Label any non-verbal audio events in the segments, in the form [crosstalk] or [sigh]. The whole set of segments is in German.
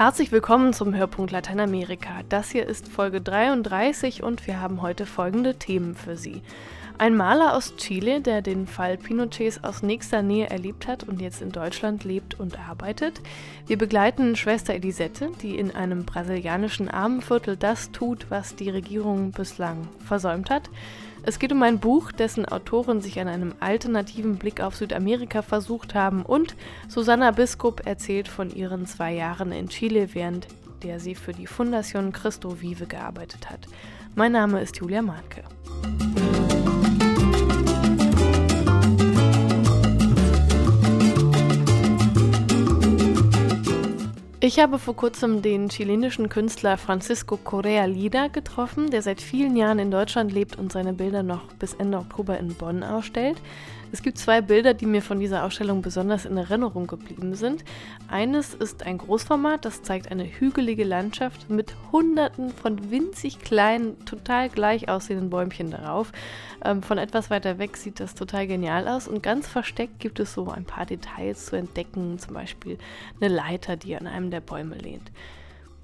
Herzlich willkommen zum Hörpunkt Lateinamerika. Das hier ist Folge 33 und wir haben heute folgende Themen für Sie. Ein Maler aus Chile, der den Fall Pinochets aus nächster Nähe erlebt hat und jetzt in Deutschland lebt und arbeitet. Wir begleiten Schwester Elisette, die in einem brasilianischen Armenviertel das tut, was die Regierung bislang versäumt hat. Es geht um ein Buch, dessen Autoren sich an einem alternativen Blick auf Südamerika versucht haben und Susanna Biskup erzählt von ihren zwei Jahren in Chile, während der sie für die Fundación Cristo Vive gearbeitet hat. Mein Name ist Julia Marke. Ich habe vor kurzem den chilenischen Künstler Francisco Correa Lida getroffen, der seit vielen Jahren in Deutschland lebt und seine Bilder noch bis Ende Oktober in Bonn ausstellt. Es gibt zwei Bilder, die mir von dieser Ausstellung besonders in Erinnerung geblieben sind. Eines ist ein Großformat, das zeigt eine hügelige Landschaft mit hunderten von winzig kleinen, total gleich aussehenden Bäumchen darauf. Ähm, von etwas weiter weg sieht das total genial aus und ganz versteckt gibt es so ein paar Details zu entdecken, zum Beispiel eine Leiter, die an einem der Bäume lehnt.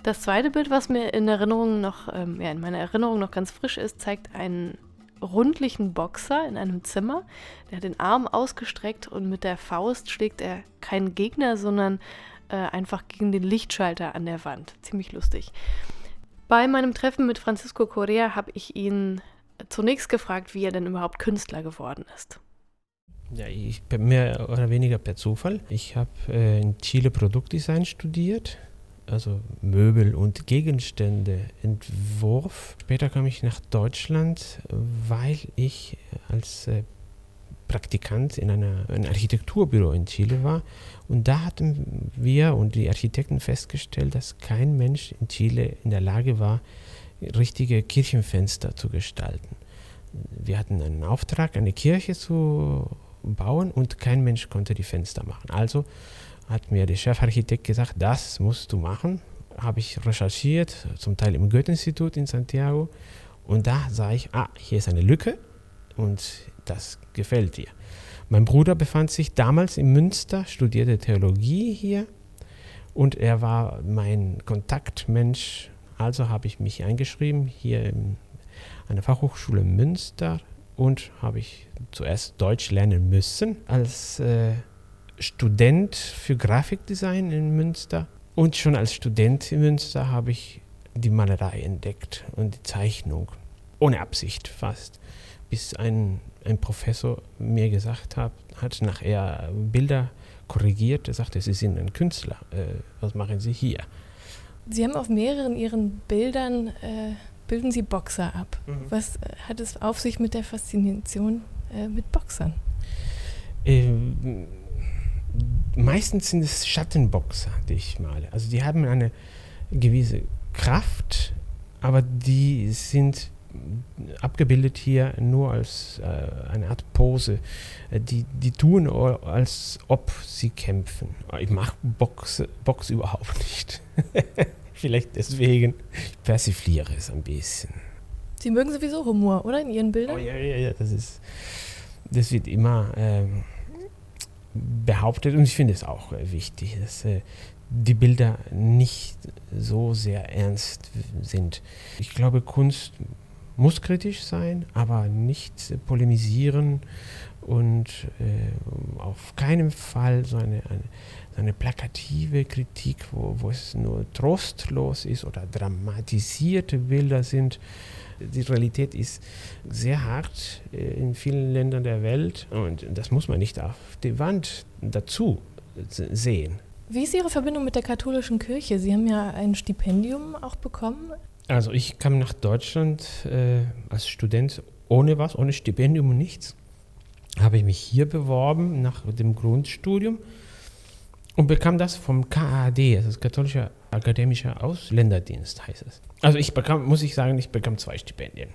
Das zweite Bild, was mir in Erinnerung noch, ähm, ja, in meiner Erinnerung noch ganz frisch ist, zeigt einen rundlichen Boxer in einem Zimmer. Der hat den Arm ausgestreckt und mit der Faust schlägt er keinen Gegner, sondern äh, einfach gegen den Lichtschalter an der Wand. Ziemlich lustig. Bei meinem Treffen mit Francisco Correa habe ich ihn zunächst gefragt, wie er denn überhaupt Künstler geworden ist. Ja, ich bin mehr oder weniger per Zufall. Ich habe äh, in Chile Produktdesign studiert also Möbel und Gegenstände Entwurf. Später kam ich nach Deutschland, weil ich als äh, Praktikant in einer, einem Architekturbüro in Chile war. Und da hatten wir und die Architekten festgestellt, dass kein Mensch in Chile in der Lage war, richtige Kirchenfenster zu gestalten. Wir hatten einen Auftrag, eine Kirche zu bauen und kein Mensch konnte die Fenster machen. Also hat mir der Chefarchitekt gesagt, das musst du machen. Habe ich recherchiert, zum Teil im Goethe-Institut in Santiago. Und da sah ich, ah, hier ist eine Lücke und das gefällt dir. Mein Bruder befand sich damals in Münster, studierte Theologie hier und er war mein Kontaktmensch. Also habe ich mich eingeschrieben hier an der Fachhochschule Münster und habe ich zuerst Deutsch lernen müssen als äh, Student für Grafikdesign in Münster. Und schon als Student in Münster habe ich die Malerei entdeckt und die Zeichnung. Ohne Absicht fast. Bis ein, ein Professor mir gesagt hat, hat nachher Bilder korrigiert. Er sagte, Sie sind ein Künstler. Äh, was machen Sie hier? Sie haben auf mehreren Ihren Bildern, äh, bilden Sie Boxer ab. Mhm. Was äh, hat es auf sich mit der Faszination äh, mit Boxern? Ähm, meistens sind es Schattenboxer, die ich male. Also die haben eine gewisse Kraft, aber die sind abgebildet hier nur als äh, eine Art Pose. Äh, die, die tun, als ob sie kämpfen. Ich mache Box, Box überhaupt nicht. [laughs] Vielleicht deswegen. Ich persifliere es ein bisschen. Sie mögen sowieso Humor, oder? In Ihren Bildern? Oh, ja, ja, ja. Das, ist, das wird immer. Ähm, behauptet, und ich finde es auch äh, wichtig, dass äh, die Bilder nicht so sehr ernst sind. Ich glaube, Kunst muss kritisch sein, aber nicht polemisieren und äh, auf keinen Fall so eine, eine, eine plakative Kritik, wo, wo es nur trostlos ist oder dramatisierte Bilder sind die Realität ist sehr hart äh, in vielen Ländern der Welt und das muss man nicht auf die Wand dazu sehen. Wie ist Ihre Verbindung mit der katholischen Kirche? Sie haben ja ein Stipendium auch bekommen. Also ich kam nach Deutschland äh, als Student ohne was, ohne Stipendium und nichts. Habe ich mich hier beworben nach dem Grundstudium und bekam das vom KAD, das ist Katholischer Akademischer Ausländerdienst, heißt es. Also ich bekam, muss ich sagen, ich bekam zwei Stipendien.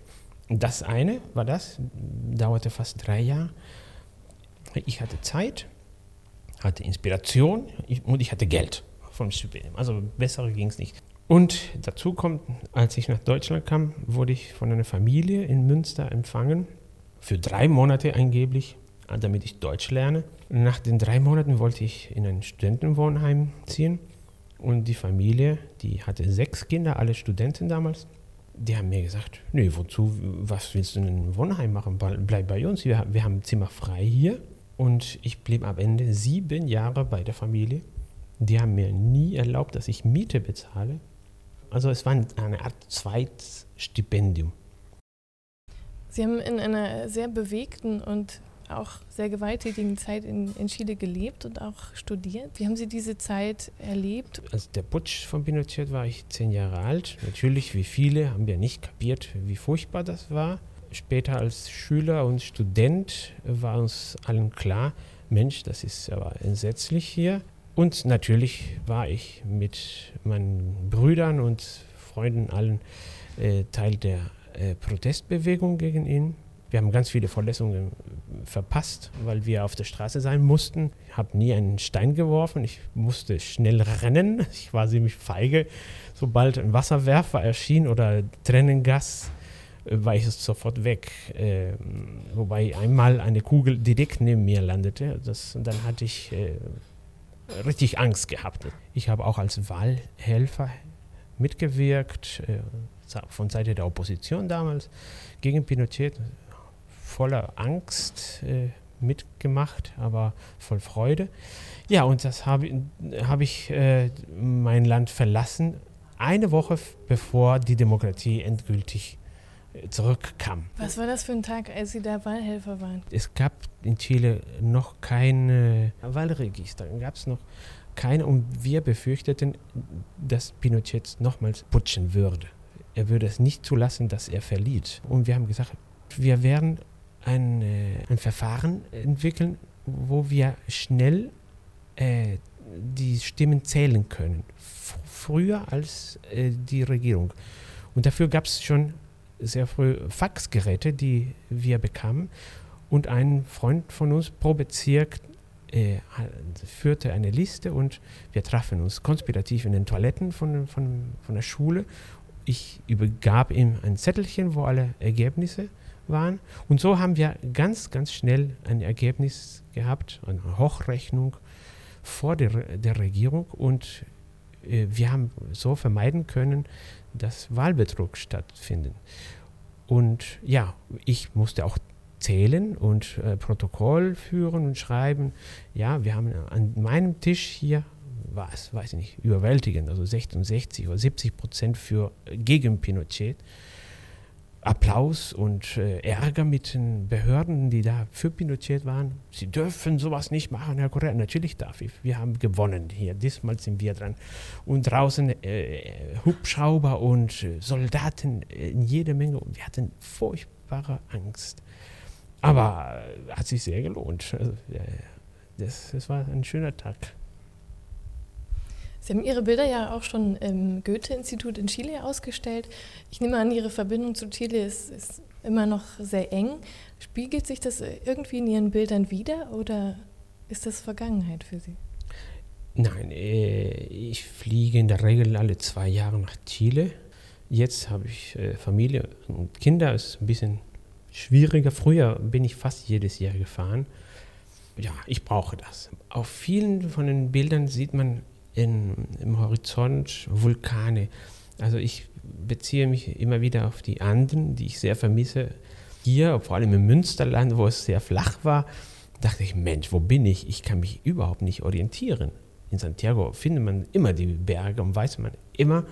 Das eine war das, dauerte fast drei Jahre. Ich hatte Zeit, hatte Inspiration und ich hatte Geld vom Stipendium. Also besser ging es nicht. Und dazu kommt, als ich nach Deutschland kam, wurde ich von einer Familie in Münster empfangen, für drei Monate angeblich, damit ich Deutsch lerne. Nach den drei Monaten wollte ich in ein Studentenwohnheim ziehen Und die Familie, die hatte sechs Kinder, alle Studenten damals, die haben mir gesagt, nee, wozu, was willst du in einem Wohnheim machen? Bleib bei uns, wir, wir haben Zimmer frei hier. Und ich blieb am Ende sieben Jahre bei der Familie. Die haben mir nie erlaubt, dass ich Miete bezahle. Also es war eine Art Zweitstipendium. Sie haben in einer sehr bewegten und auch sehr gewalttätigen Zeit in, in Chile gelebt und auch studiert. Wie haben Sie diese Zeit erlebt? Als der Putsch von Pinochet war ich zehn Jahre alt. Natürlich, wie viele, haben wir nicht kapiert, wie furchtbar das war. Später als Schüler und Student war uns allen klar, Mensch, das ist aber entsetzlich hier. Und natürlich war ich mit meinen Brüdern und Freunden allen äh, Teil der äh, Protestbewegung gegen ihn. Wir haben ganz viele Verletzungen verpasst, weil wir auf der Straße sein mussten. Ich habe nie einen Stein geworfen. Ich musste schnell rennen. [laughs] Ich war ziemlich feige. Sobald ein Wasserwerfer erschien oder Tränengas, äh, war ich sofort weg. Äh, wobei einmal eine Kugel direkt neben mir landete. Das, dann hatte ich äh, richtig Angst gehabt. Ich habe auch als Wahlhelfer mitgewirkt, äh, von Seite der Opposition damals, gegen Pinochet voller Angst äh, mitgemacht, aber voll Freude. Ja, und das habe hab ich äh, mein Land verlassen, eine Woche bevor die Demokratie endgültig äh, zurückkam. Was war das für ein Tag, als Sie da Wahlhelfer waren? Es gab in Chile noch keine Wahlregister, gab es noch keine und wir befürchteten, dass Pinochet nochmals putschen würde. Er würde es nicht zulassen, dass er verliert. Und wir haben gesagt, wir werden ein, äh, ein Verfahren entwickeln, wo wir schnell äh, die Stimmen zählen können, früher als äh, die Regierung. Und dafür gab es schon sehr früh Faxgeräte, die wir bekamen. Und ein Freund von uns pro Bezirk äh, führte eine Liste und wir trafen uns konspirativ in den Toiletten von, von, von der Schule. Ich übergab ihm ein Zettelchen, wo alle Ergebnisse waren. Und so haben wir ganz, ganz schnell ein Ergebnis gehabt, eine Hochrechnung vor der, der Regierung. Und äh, wir haben so vermeiden können, dass Wahlbetrug stattfindet. Und ja, ich musste auch zählen und äh, Protokoll führen und schreiben. Ja, wir haben an meinem Tisch hier war es, weiß ich nicht, überwältigend, also 66 oder 70 Prozent für äh, gegen Pinochet. Applaus und äh, Ärger mit den Behörden, die da für Pinochet waren. Sie dürfen sowas nicht machen, Herr Correa. Natürlich darf ich. Wir haben gewonnen hier. Diesmal sind wir dran. Und draußen äh, Hubschrauber und äh, Soldaten in jede Menge. Und wir hatten furchtbare Angst. Aber äh, hat sich sehr gelohnt. Also, das, das war ein schöner Tag. Sie haben Ihre Bilder ja auch schon im Goethe-Institut in Chile ausgestellt. Ich nehme an, Ihre Verbindung zu Chile ist, ist, immer noch sehr eng. Spiegelt sich das irgendwie in Ihren Bildern wieder oder ist das Vergangenheit für Sie? Nein, äh, ich fliege in der Regel alle zwei Jahre nach Chile. Jetzt habe ich äh, Familie und Kinder, ist ein bisschen schwieriger. Früher bin ich fast jedes Jahr gefahren. Ja, ich brauche das. Auf vielen von den Bildern sieht man in, im Horizont Vulkane. Also ich beziehe mich immer wieder auf die Anden, die ich sehr vermisse. Hier, vor allem im Münsterland, wo es sehr flach war, dachte ich, Mensch, wo bin ich? Ich kann mich überhaupt nicht orientieren. In Santiago findet man immer die Berge und weiß man immer,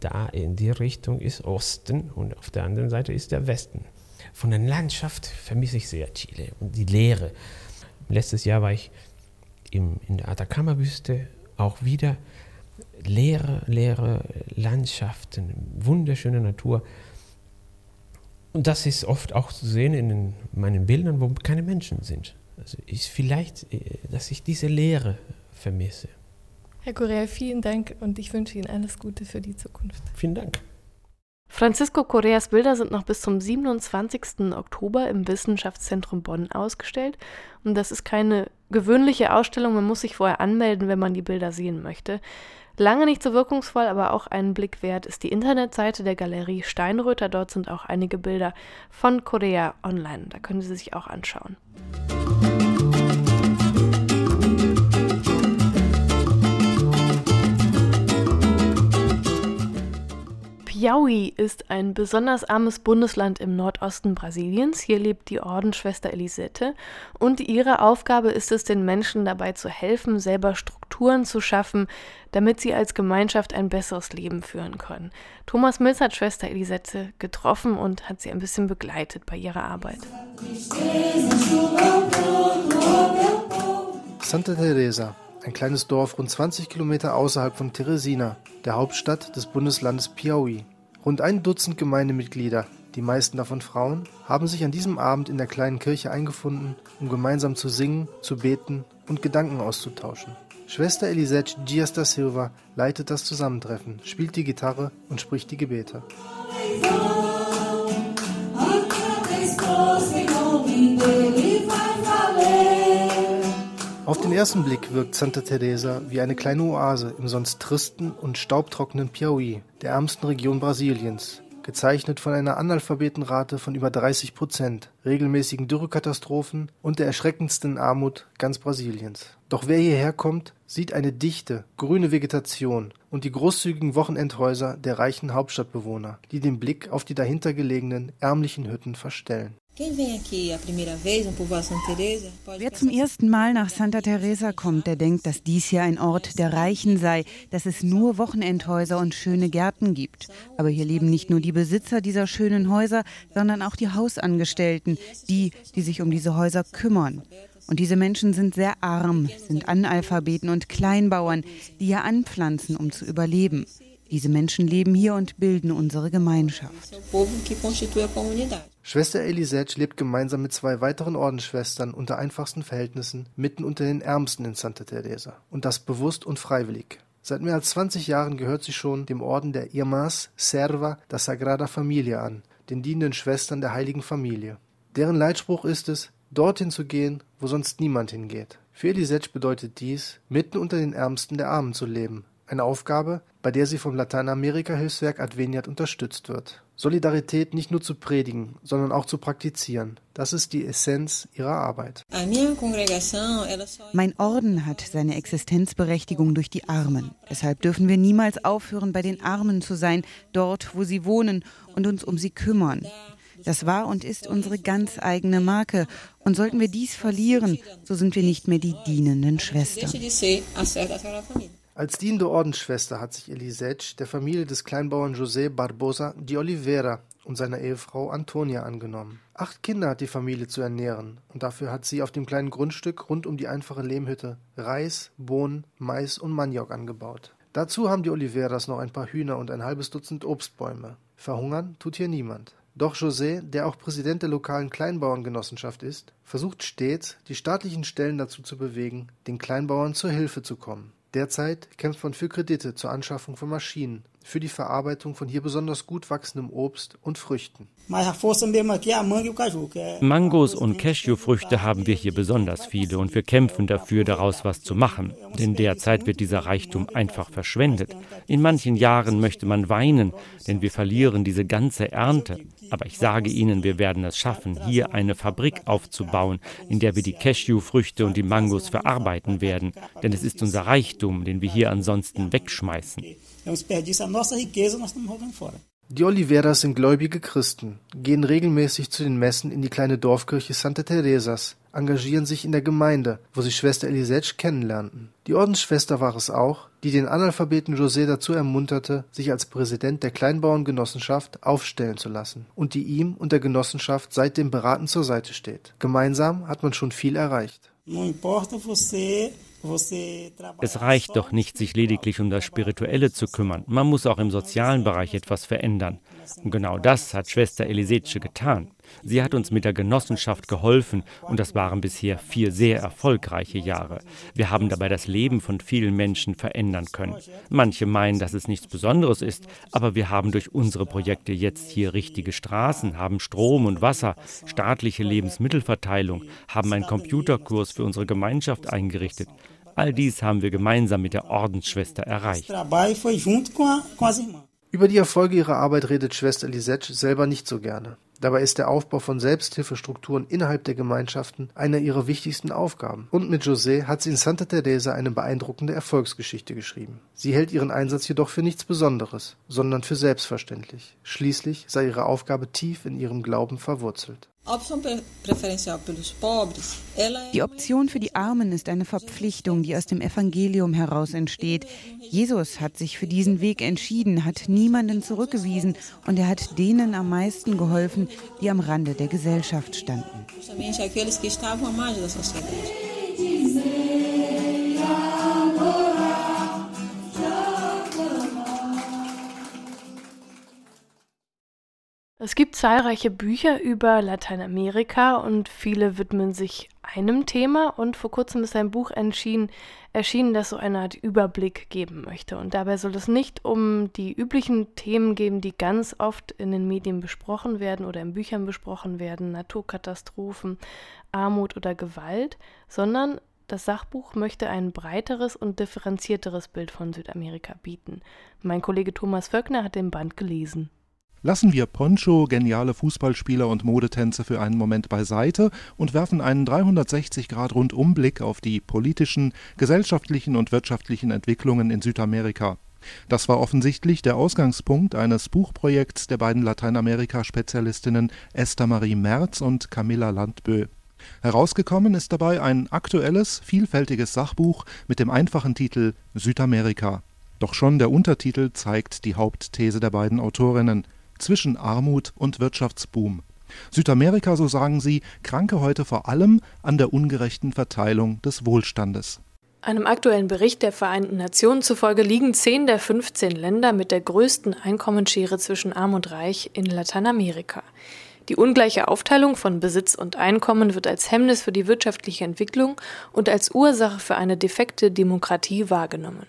da in die Richtung ist Osten und auf der anderen Seite ist der Westen. Von der Landschaft vermisse ich sehr Chile und die Leere. Letztes Jahr war ich im, in der Atacama-Wüste auch wieder leere, leere Landschaften, wunderschöne Natur. Und das ist oft auch zu sehen in den, meinen Bildern, wo keine Menschen sind. Also ist vielleicht, äh, dass ich diese Leere vermisse. Herr Correa, vielen Dank und ich wünsche Ihnen alles Gute für die Zukunft. Vielen Dank. Francisco Correas Bilder sind noch bis zum 27. Oktober im Wissenschaftszentrum Bonn ausgestellt. Und das ist keine gewöhnliche Ausstellung, man muss sich vorher anmelden, wenn man die Bilder sehen möchte. Lange nicht so wirkungsvoll, aber auch einen Blick wert ist die Internetseite der Galerie Steinröter. Dort sind auch einige Bilder von Korea online. Da können Sie sich auch anschauen. Piauí ist ein besonders armes Bundesland im Nordosten Brasiliens. Hier lebt die Ordensschwester Elisette und ihre Aufgabe ist es, den Menschen dabei zu helfen, selber Strukturen zu schaffen, damit sie als Gemeinschaft ein besseres Leben führen können. Thomas Mills hat Schwester Elisette getroffen und hat sie ein bisschen begleitet bei ihrer Arbeit. Santa Teresa, ein kleines Dorf rund 20 Kilometer außerhalb von Teresina, der Hauptstadt des Bundeslandes Piauí. Rund ein Dutzend Gemeindemitglieder, die meisten davon Frauen, haben sich an diesem Abend in der kleinen Kirche eingefunden, um gemeinsam zu singen, zu beten und Gedanken auszutauschen. Schwester Elisette Dias da Silva leitet das Zusammentreffen, spielt die Gitarre und spricht die Gebete. Auf den ersten Blick wirkt Santa Teresa wie eine kleine Oase im sonst tristen und staubtrockenen Piauí, der ärmsten Region Brasiliens, gezeichnet von einer Analphabetenrate von über 30 Prozent, regelmäßigen Dürrekatastrophen und der erschreckendsten Armut ganz Brasiliens. Doch wer hierher kommt, sieht eine dichte, grüne Vegetation und die großzügigen Wochenendhäuser der reichen Hauptstadtbewohner, die den Blick auf die dahinter gelegenen ärmlichen Hütten verstellen. Wer zum ersten Mal nach Santa Teresa kommt, der denkt, dass dies hier ein Ort der Reichen sei, dass es nur Wochenendhäuser und schöne Gärten gibt. Aber hier leben nicht nur die Besitzer dieser schönen Häuser, sondern auch die Hausangestellten, die, die sich um diese Häuser kümmern. Und diese Menschen sind sehr arm, sind Analphabeten und Kleinbauern, die hier anpflanzen, um zu überleben. Diese Menschen leben hier und bilden unsere Gemeinschaft. Schwester Elisette lebt gemeinsam mit zwei weiteren Ordensschwestern unter einfachsten Verhältnissen mitten unter den Ärmsten in Santa Teresa. Und das bewusst und freiwillig. Seit mehr als 20 Jahren gehört sie schon dem Orden der Irmas Serva da Sagrada Familia an, den dienenden Schwestern der Heiligen Familie. Deren Leitspruch ist es, dorthin zu gehen, wo sonst niemand hingeht. Für Elisette bedeutet dies, mitten unter den Ärmsten der Armen zu leben, eine Aufgabe, bei der sie vom Lateinamerika-Hilfswerk Adveniat unterstützt wird. Solidarität nicht nur zu predigen, sondern auch zu praktizieren. Das ist die Essenz ihrer Arbeit. Mein Orden hat seine Existenzberechtigung durch die Armen. Deshalb dürfen wir niemals aufhören, bei den Armen zu sein, dort, wo sie wohnen und uns um sie kümmern. Das war und ist unsere ganz eigene Marke. Und sollten wir dies verlieren, so sind wir nicht mehr die dienenden Schwestern. Als dienende Ordensschwester hat sich Elisette der Familie des Kleinbauern José Barbosa de Oliveira und seiner Ehefrau Antonia angenommen. Acht Kinder hat die Familie zu ernähren und dafür hat sie auf dem kleinen Grundstück rund um die einfache Lehmhütte Reis, Bohnen, Mais und Maniok angebaut. Dazu haben die Oliveras noch ein paar Hühner und ein halbes Dutzend Obstbäume. Verhungern tut hier niemand. Doch José, der auch Präsident der lokalen Kleinbauerngenossenschaft ist, versucht stets, die staatlichen Stellen dazu zu bewegen, den Kleinbauern zur Hilfe zu kommen. Derzeit kämpft man für Kredite zur Anschaffung von Maschinen für die Verarbeitung von hier besonders gut wachsendem Obst und Früchten. Mangos und Cashewfrüchte haben wir hier besonders viele und wir kämpfen dafür, daraus was zu machen. Denn derzeit wird dieser Reichtum einfach verschwendet. In manchen Jahren möchte man weinen, denn wir verlieren diese ganze Ernte. Aber ich sage Ihnen, wir werden es schaffen, hier eine Fabrik aufzubauen, in der wir die Cashewfrüchte und die Mangos verarbeiten werden. Denn es ist unser Reichtum, den wir hier ansonsten wegschmeißen. É um. A nossa riqueza nós estamos jogando fora. Die Oliveras sind gläubige Christen, gehen regelmäßig zu den Messen in die kleine Dorfkirche Santa Teresas, engagieren sich in der Gemeinde, wo sie Schwester Elisette kennenlernten. Die Ordensschwester war es auch, die den Analphabeten José dazu ermunterte, sich als Präsident der Kleinbauerngenossenschaft aufstellen zu lassen und die ihm und der Genossenschaft seitdem beratend zur Seite steht. Gemeinsam hat man schon viel erreicht. Es reicht doch nicht, sich lediglich um das Spirituelle zu kümmern. Man muss auch im sozialen Bereich etwas verändern. Und genau das hat Schwester Elisece getan. Sie hat uns mit der Genossenschaft geholfen und das waren bisher vier sehr erfolgreiche Jahre. Wir haben dabei das Leben von vielen Menschen verändern können. Manche meinen, dass es nichts Besonderes ist, aber wir haben durch unsere Projekte jetzt hier richtige Straßen, haben Strom und Wasser, staatliche Lebensmittelverteilung, haben einen Computerkurs für unsere Gemeinschaft eingerichtet. All dies haben wir gemeinsam mit der Ordensschwester erreicht. Über die Erfolge ihrer Arbeit redet Schwester Lisette selber nicht so gerne. Dabei ist der Aufbau von Selbsthilfestrukturen innerhalb der Gemeinschaften eine ihrer wichtigsten Aufgaben. Und mit José hat sie in Santa Teresa eine beeindruckende Erfolgsgeschichte geschrieben. Sie hält ihren Einsatz jedoch für nichts Besonderes, sondern für selbstverständlich. Schließlich sei ihre Aufgabe tief in ihrem Glauben verwurzelt. Die Option für die Armen ist eine Verpflichtung, die aus dem Evangelium heraus entsteht. Jesus hat sich für diesen Weg entschieden, hat niemanden zurückgewiesen und er hat denen am meisten geholfen, die am Rande der Gesellschaft standen. Es gibt zahlreiche Bücher über Lateinamerika und viele widmen sich einem Thema und vor kurzem ist ein Buch erschienen, erschienen, das so eine Art Überblick geben möchte. Und dabei soll es nicht um die üblichen Themen gehen, die ganz oft in den Medien besprochen werden oder in Büchern besprochen werden, Naturkatastrophen, Armut oder Gewalt, sondern das Sachbuch möchte ein breiteres und differenzierteres Bild von Südamerika bieten. Mein Kollege Thomas Völkner hat den Band gelesen. Lassen wir Poncho, geniale Fußballspieler und Modetänze für einen Moment beiseite und werfen einen 360-Grad-Rundumblick auf die politischen, gesellschaftlichen und wirtschaftlichen Entwicklungen in Südamerika. Das war offensichtlich der Ausgangspunkt eines Buchprojekts der beiden Lateinamerika-Spezialistinnen Esther Marie Merz und Camilla Landbö. Herausgekommen ist dabei ein aktuelles, vielfältiges Sachbuch mit dem einfachen Titel Südamerika. Doch schon der Untertitel zeigt die Hauptthese der beiden Autorinnen zwischen Armut und Wirtschaftsboom. Südamerika, so sagen sie, kranke heute vor allem an der ungerechten Verteilung des Wohlstandes. Einem aktuellen Bericht der Vereinten Nationen zufolge liegen zehn der 15 Länder mit der größten Einkommensschere zwischen Arm und Reich in Lateinamerika. Die ungleiche Aufteilung von Besitz und Einkommen wird als Hemmnis für die wirtschaftliche Entwicklung und als Ursache für eine defekte Demokratie wahrgenommen.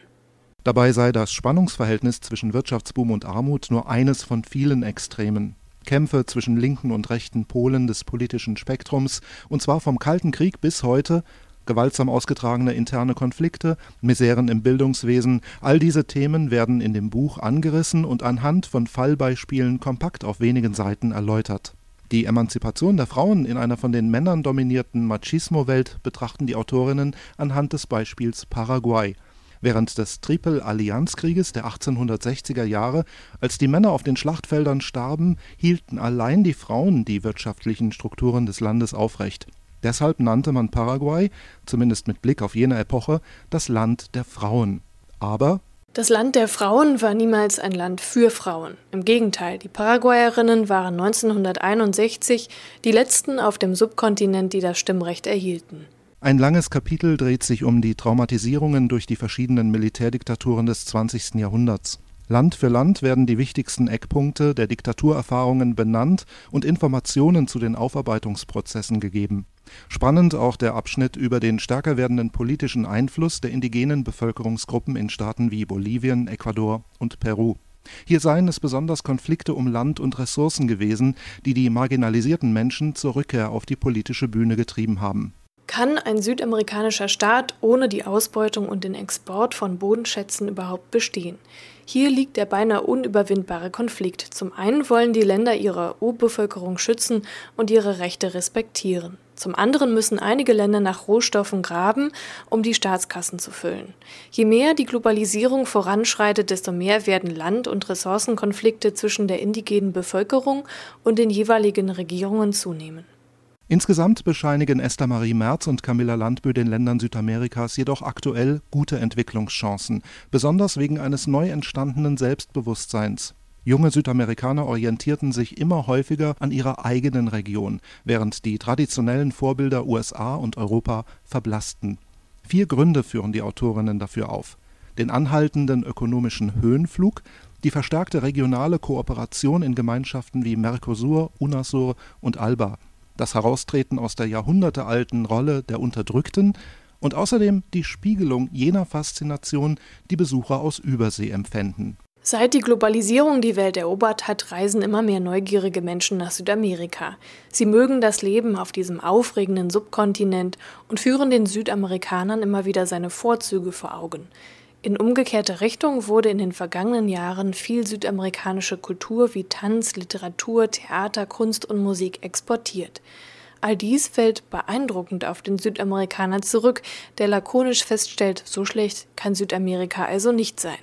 Dabei sei das Spannungsverhältnis zwischen Wirtschaftsboom und Armut nur eines von vielen Extremen. Kämpfe zwischen linken und rechten Polen des politischen Spektrums, und zwar vom Kalten Krieg bis heute, gewaltsam ausgetragene interne Konflikte, Miseren im Bildungswesen, all diese Themen werden in dem Buch angerissen und anhand von Fallbeispielen kompakt auf wenigen Seiten erläutert. Die Emanzipation der Frauen in einer von den Männern dominierten Machismo-Welt betrachten die Autorinnen anhand des Beispiels Paraguay – Während des Triple-Allianzkrieges der 1860er Jahre, als die Männer auf den Schlachtfeldern starben, hielten allein die Frauen die wirtschaftlichen Strukturen des Landes aufrecht. Deshalb nannte man Paraguay, zumindest mit Blick auf jene Epoche, das Land der Frauen. Aber das Land der Frauen war niemals ein Land für Frauen. Im Gegenteil, die Paraguayerinnen waren 1961 die letzten auf dem Subkontinent, die das Stimmrecht erhielten. Ein langes Kapitel dreht sich um die Traumatisierungen durch die verschiedenen Militärdiktaturen des 20. Jahrhunderts. Land für Land werden die wichtigsten Eckpunkte der Diktaturerfahrungen benannt und Informationen zu den Aufarbeitungsprozessen gegeben. Spannend auch der Abschnitt über den stärker werdenden politischen Einfluss der indigenen Bevölkerungsgruppen in Staaten wie Bolivien, Ecuador und Peru. Hier seien es besonders Konflikte um Land und Ressourcen gewesen, die die marginalisierten Menschen zur Rückkehr auf die politische Bühne getrieben haben kann ein südamerikanischer Staat ohne die Ausbeutung und den Export von Bodenschätzen überhaupt bestehen? Hier liegt der beinahe unüberwindbare Konflikt. Zum einen wollen die Länder ihre Urbevölkerung schützen und ihre Rechte respektieren. Zum anderen müssen einige Länder nach Rohstoffen graben, um die Staatskassen zu füllen. Je mehr die Globalisierung voranschreitet, desto mehr werden Land- und Ressourcenkonflikte zwischen der indigenen Bevölkerung und den jeweiligen Regierungen zunehmen. Insgesamt bescheinigen Esther Marie Merz und Camilla Landbö den Ländern Südamerikas jedoch aktuell gute Entwicklungschancen, besonders wegen eines neu entstandenen Selbstbewusstseins. Junge Südamerikaner orientierten sich immer häufiger an ihrer eigenen Region, während die traditionellen Vorbilder USA und Europa verblassten. Vier Gründe führen die Autorinnen dafür auf: den anhaltenden ökonomischen Höhenflug, die verstärkte regionale Kooperation in Gemeinschaften wie Mercosur, UNASUR und ALBA das Heraustreten aus der jahrhundertealten Rolle der Unterdrückten und außerdem die Spiegelung jener Faszination, die Besucher aus Übersee empfänden. Seit die Globalisierung die Welt erobert hat, reisen immer mehr neugierige Menschen nach Südamerika. Sie mögen das Leben auf diesem aufregenden Subkontinent und führen den Südamerikanern immer wieder seine Vorzüge vor Augen. In umgekehrte Richtung wurde in den vergangenen Jahren viel südamerikanische Kultur wie Tanz, Literatur, Theater, Kunst und Musik exportiert. All dies fällt beeindruckend auf den Südamerikaner zurück, der lakonisch feststellt, so schlecht kann Südamerika also nicht sein.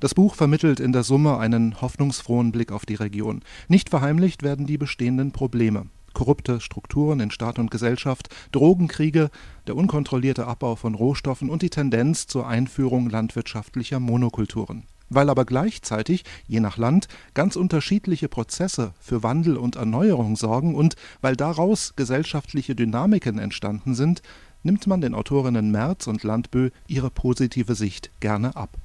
Das Buch vermittelt in der Summe einen hoffnungsfrohen Blick auf die Region. Nicht verheimlicht werden die bestehenden Probleme korrupte Strukturen in Staat und Gesellschaft, Drogenkriege, der unkontrollierte Abbau von Rohstoffen und die Tendenz zur Einführung landwirtschaftlicher Monokulturen. Weil aber gleichzeitig, je nach Land, ganz unterschiedliche Prozesse für Wandel und Erneuerung sorgen und weil daraus gesellschaftliche Dynamiken entstanden sind, nimmt man den Autorinnen Merz und Landbö ihre positive Sicht gerne ab.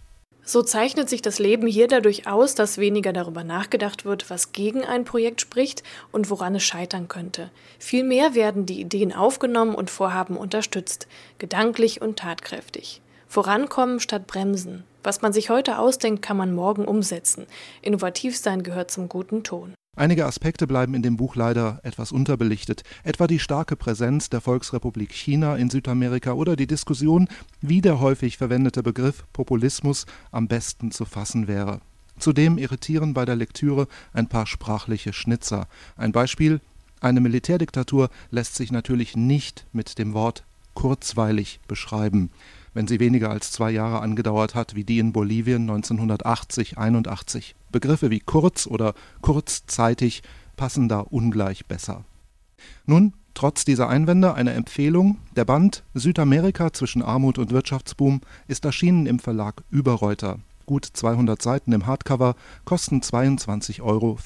So zeichnet sich das Leben hier dadurch aus, dass weniger darüber nachgedacht wird, was gegen ein Projekt spricht und woran es scheitern könnte. Vielmehr werden die Ideen aufgenommen und Vorhaben unterstützt, gedanklich und tatkräftig. Vorankommen statt bremsen. Was man sich heute ausdenkt, kann man morgen umsetzen. Innovativ sein gehört zum guten Ton. Einige Aspekte bleiben in dem Buch leider etwas unterbelichtet, etwa die starke Präsenz der Volksrepublik China in Südamerika oder die Diskussion, wie der häufig verwendete Begriff Populismus am besten zu fassen wäre. Zudem irritieren bei der Lektüre ein paar sprachliche Schnitzer. Ein Beispiel eine Militärdiktatur lässt sich natürlich nicht mit dem Wort kurzweilig beschreiben wenn sie weniger als zwei Jahre angedauert hat wie die in Bolivien 1980 81. Begriffe wie kurz oder kurzzeitig passen da ungleich besser. Nun, trotz dieser Einwände eine Empfehlung, der Band Südamerika zwischen Armut und Wirtschaftsboom ist erschienen im Verlag Überreuter. Gut 200 Seiten im Hardcover, kosten 22,95 Euro.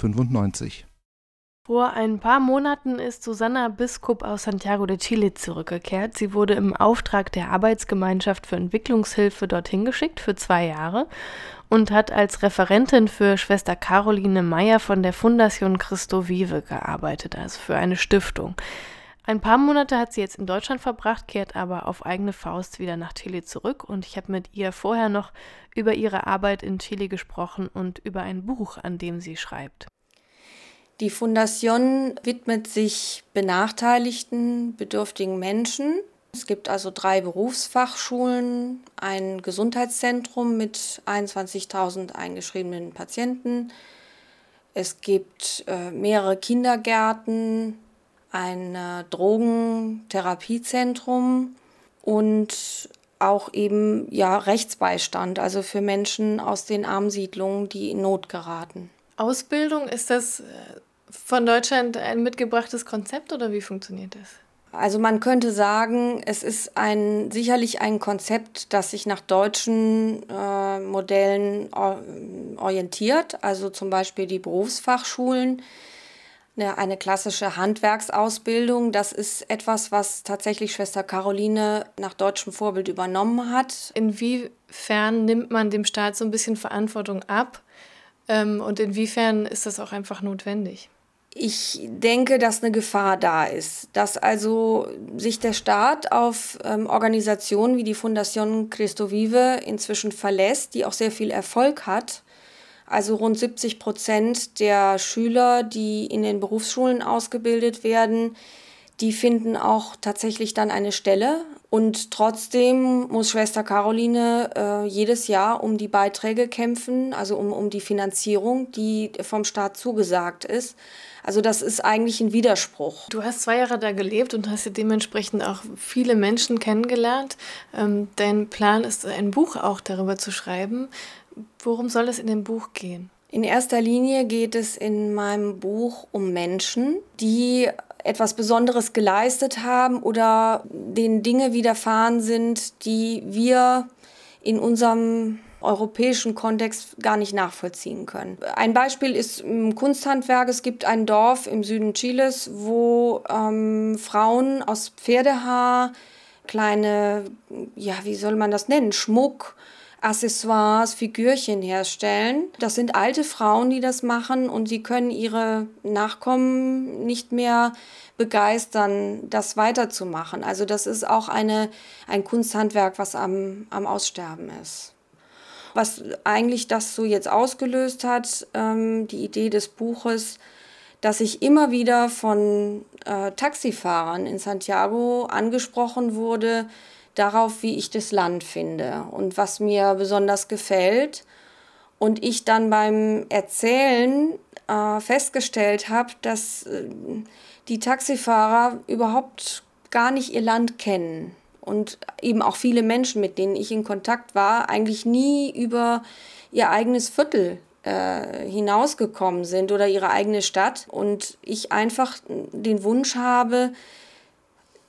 Vor ein paar Monaten ist Susanna Biskup aus Santiago de Chile zurückgekehrt. Sie wurde im Auftrag der Arbeitsgemeinschaft für Entwicklungshilfe dorthin geschickt für zwei Jahre und hat als Referentin für Schwester Caroline Meyer von der Fundación Cristo Vive gearbeitet, also für eine Stiftung. Ein paar Monate hat sie jetzt in Deutschland verbracht, kehrt aber auf eigene Faust wieder nach Chile zurück und ich habe mit ihr vorher noch über ihre Arbeit in Chile gesprochen und über ein Buch, an dem sie schreibt. Die Fundation widmet sich benachteiligten, bedürftigen Menschen. Es gibt also drei Berufsfachschulen, ein Gesundheitszentrum mit 21.000 eingeschriebenen Patienten. Es gibt äh, mehrere Kindergärten, ein äh, Drogentherapiezentrum und auch eben ja Rechtsbeistand, also für Menschen aus den Armsiedlungen, die in Not geraten. Ausbildung, ist das äh, von Deutschland ein mitgebrachtes Konzept oder wie funktioniert das? Also man könnte sagen, es ist ein, sicherlich ein Konzept, das sich nach deutschen äh, Modellen orientiert, also zum Beispiel die Berufsfachschulen, eine, eine klassische Handwerksausbildung. Das ist etwas, was tatsächlich Schwester Caroline nach deutschem Vorbild übernommen hat. Inwiefern nimmt man dem Staat so ein bisschen Verantwortung ab? Ähm, und inwiefern ist das auch einfach notwendig? Ich denke, dass eine Gefahr da ist, dass also sich der Staat auf ähm, Organisationen wie die Fundación Cristo Vive inzwischen verlässt, die auch sehr viel Erfolg hat. Also rund 70 Prozent der Schüler, die in den Berufsschulen ausgebildet werden, die finden auch tatsächlich dann eine Stelle. Und trotzdem muss Schwester Caroline äh, jedes Jahr um die Beiträge kämpfen, also um, um die Finanzierung, die vom Staat zugesagt ist. Also das ist eigentlich ein Widerspruch. Du hast zwei Jahre da gelebt und hast ja dementsprechend auch viele Menschen kennengelernt. Ähm, dein Plan ist, ein Buch auch darüber zu schreiben. Worum soll es in dem Buch gehen? In erster Linie geht es in meinem Buch um Menschen, die etwas Besonderes geleistet haben oder denen Dinge widerfahren sind, die wir in unserem europäischen Kontext gar nicht nachvollziehen können. Ein Beispiel ist im Kunsthandwerk. Es gibt ein Dorf im Süden Chiles, wo ähm, Frauen aus Pferdehaar kleine, ja, wie soll man das nennen, Schmuck, Accessoires, Figürchen herstellen. Das sind alte Frauen, die das machen und sie können ihre Nachkommen nicht mehr begeistern, das weiterzumachen. Also das ist auch eine, ein Kunsthandwerk, was am, am Aussterben ist. Was eigentlich das so jetzt ausgelöst hat, ähm, die Idee des Buches, dass ich immer wieder von äh, Taxifahrern in Santiago angesprochen wurde, darauf, wie ich das Land finde und was mir besonders gefällt. Und ich dann beim Erzählen äh, festgestellt habe, dass äh, die Taxifahrer überhaupt gar nicht ihr Land kennen. Und eben auch viele Menschen, mit denen ich in Kontakt war, eigentlich nie über ihr eigenes Viertel äh, hinausgekommen sind oder ihre eigene Stadt. Und ich einfach den Wunsch habe,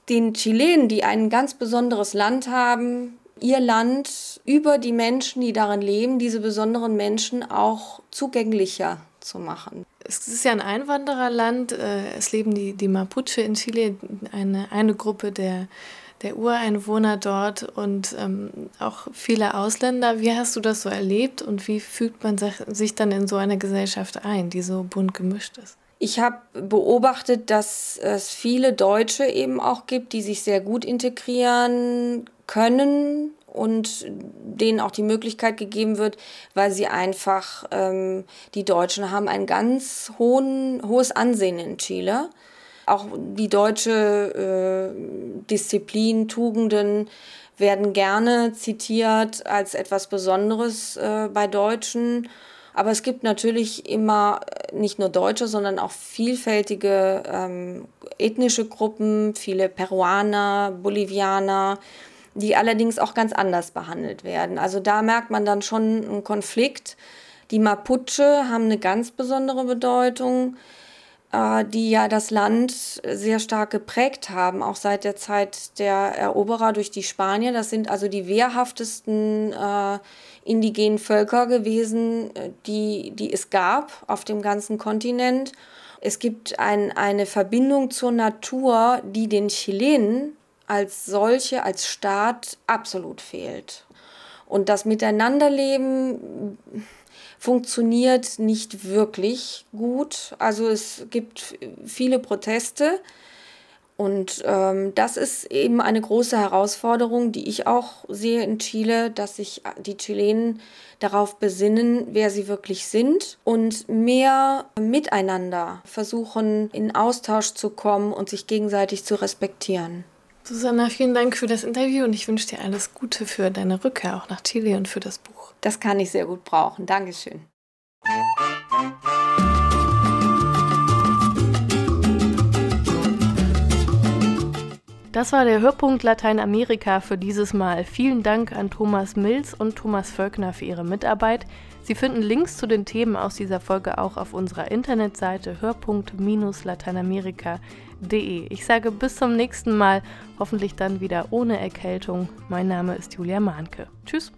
den Chilenen, die ein ganz besonderes Land haben, ihr Land über die Menschen, die darin leben, diese besonderen Menschen auch zugänglicher zu machen. Es ist ja ein Einwandererland. Äh, es leben die, die Mapuche in Chile, eine, eine Gruppe der, der Ureinwohner dort und ähm, auch viele Ausländer. Wie hast du das so erlebt und wie fügt man sich dann in so eine Gesellschaft ein, die so bunt gemischt ist? Ich habe beobachtet, dass es viele Deutsche eben auch gibt, die sich sehr gut integrieren können und denen auch die Möglichkeit gegeben wird, weil sie einfach, ähm, die Deutschen haben ein ganz hohen, hohes Ansehen in Chile. Auch die deutsche äh, Disziplin, Tugenden werden gerne zitiert als etwas Besonderes äh, bei Deutschen. Aber es gibt natürlich immer äh, nicht nur Deutsche, sondern auch vielfältige ähm, ethnische Gruppen, viele Peruaner, Bolivianer, die allerdings auch ganz anders behandelt werden. Also da merkt man dann schon einen Konflikt. Die Mapuche haben eine ganz besondere Bedeutung, die ja das Land sehr stark geprägt haben, auch seit der Zeit der Eroberer durch die Spanier. Das sind also die wehrhaftesten äh, indigenen Völker gewesen, äh, die, die es gab auf dem ganzen Kontinent. Es gibt ein, eine Verbindung zur Natur, die den Chilenen als solche, als Staat absolut fehlt. Und das Miteinanderleben funktioniert nicht wirklich gut. Also es gibt viele Proteste und ähm, das ist eben eine große Herausforderung, die ich auch sehe in Chile, dass sich die Chilenen darauf besinnen, wer sie wirklich sind und mehr miteinander versuchen, in Austausch zu kommen und sich gegenseitig zu respektieren. Susanna, vielen Dank für das Interview und ich wünsche dir alles Gute für deine Rückkehr auch nach Chile und für das Buch. Das kann ich sehr gut brauchen. Dankeschön. Das war der Hörpunkt Lateinamerika für dieses Mal. Vielen Dank an Thomas Mills und Thomas Völkner für ihre Mitarbeit. Sie finden Links zu den Themen aus dieser Folge auch auf unserer Internetseite hörpunkt-lateinamerika.de. Ich sage bis zum nächsten Mal, hoffentlich dann wieder ohne Erkältung. Mein Name ist Julia Mahnke. Tschüss.